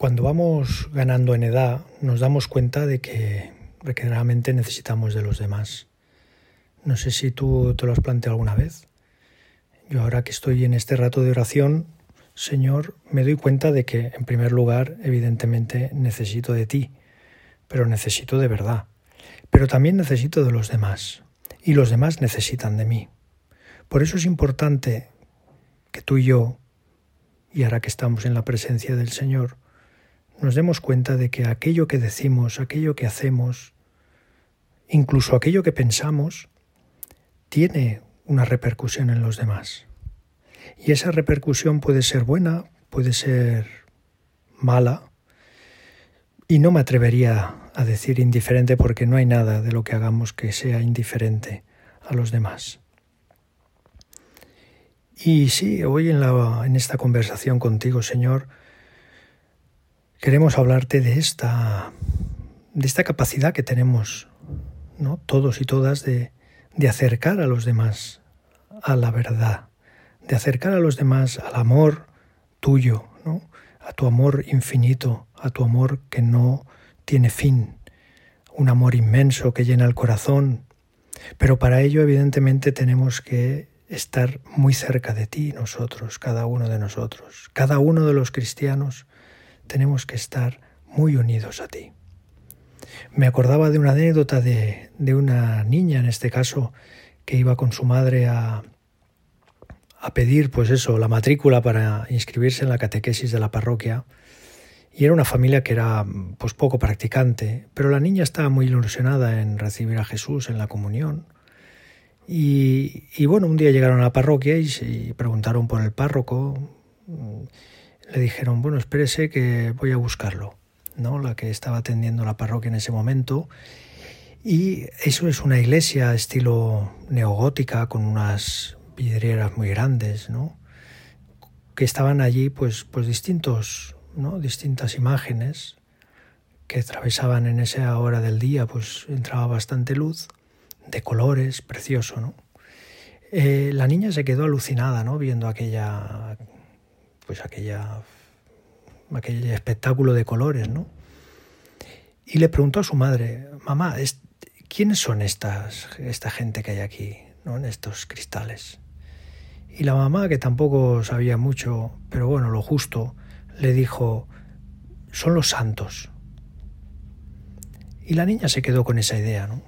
Cuando vamos ganando en edad nos damos cuenta de que realmente necesitamos de los demás. No sé si tú te lo has planteado alguna vez. Yo ahora que estoy en este rato de oración, Señor, me doy cuenta de que, en primer lugar, evidentemente necesito de ti, pero necesito de verdad. Pero también necesito de los demás, y los demás necesitan de mí. Por eso es importante que tú y yo, y ahora que estamos en la presencia del Señor, nos demos cuenta de que aquello que decimos, aquello que hacemos, incluso aquello que pensamos, tiene una repercusión en los demás. Y esa repercusión puede ser buena, puede ser mala, y no me atrevería a decir indiferente porque no hay nada de lo que hagamos que sea indiferente a los demás. Y sí, hoy en, la, en esta conversación contigo, Señor, queremos hablarte de esta, de esta capacidad que tenemos, ¿no? todos y todas, de, de acercar a los demás a la verdad, de acercar a los demás al amor tuyo, ¿no? a tu amor infinito, a tu amor que no tiene fin, un amor inmenso que llena el corazón. Pero para ello evidentemente tenemos que estar muy cerca de ti nosotros, cada uno de nosotros, cada uno de los cristianos tenemos que estar muy unidos a ti. Me acordaba de una anécdota de, una niña, en este caso, que iba con su madre a, a pedir, pues eso, la matrícula para inscribirse en la catequesis de la parroquia. Y era una familia que era pues poco practicante, pero la niña estaba muy ilusionada en recibir a Jesús en la comunión. Y, y bueno, un día llegaron a la parroquia y, y preguntaron por el párroco le dijeron, bueno, espérese que voy a buscarlo, ¿no? La que estaba atendiendo la parroquia en ese momento. Y eso es una iglesia estilo neogótica con unas vidrieras muy grandes, ¿no? Que estaban allí pues, pues distintos, ¿no? distintas imágenes que atravesaban en esa hora del día, pues entraba bastante luz, de colores, precioso, ¿no? Eh, la niña se quedó alucinada, ¿no? Viendo aquella, pues aquella, aquel espectáculo de colores, ¿no? Y le preguntó a su madre, mamá, ¿quiénes son estas, esta gente que hay aquí, ¿no? en estos cristales? Y la mamá, que tampoco sabía mucho, pero bueno, lo justo, le dijo, son los santos. Y la niña se quedó con esa idea, ¿no?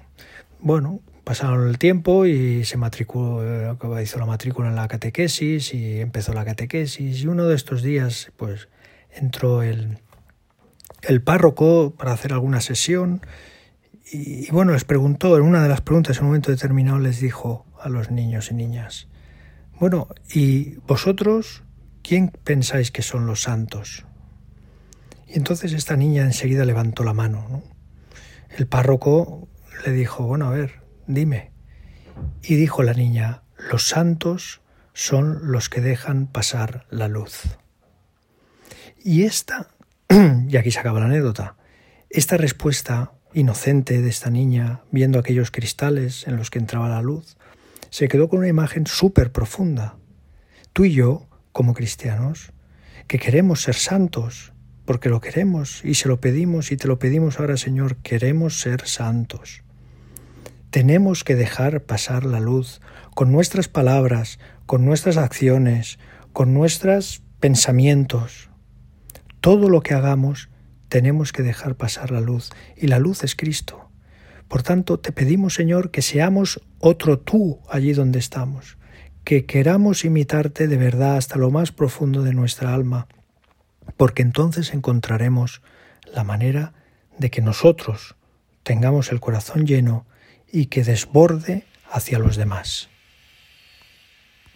Bueno, Pasaron el tiempo y se matriculó, eh, hizo la matrícula en la catequesis y empezó la catequesis. Y uno de estos días, pues, entró el, el párroco para hacer alguna sesión y, bueno, les preguntó, en una de las preguntas en un momento determinado les dijo a los niños y niñas, bueno, ¿y vosotros quién pensáis que son los santos? Y entonces esta niña enseguida levantó la mano. El párroco le dijo, bueno, a ver, dime. Y dijo la niña, los santos son los que dejan pasar la luz. Y esta, y aquí se acaba la anécdota, esta respuesta inocente de esta niña, viendo aquellos cristales en los que entraba la luz, se quedó con una imagen súper profunda. Tú y yo, como cristianos, que queremos ser santos, porque lo queremos y se lo pedimos y te lo pedimos ahora, Señor, queremos ser santos. Tenemos que dejar pasar la luz con nuestras palabras, con nuestras acciones, con nuestros pensamientos. Todo lo que hagamos tenemos que dejar pasar la luz y la luz es Cristo. Por tanto, te pedimos, Señor, que seamos otro tú allí donde estamos, que queramos imitarte de verdad hasta lo más profundo de nuestra alma, porque entonces encontraremos la manera de que nosotros tengamos el corazón lleno y que desborde hacia los demás.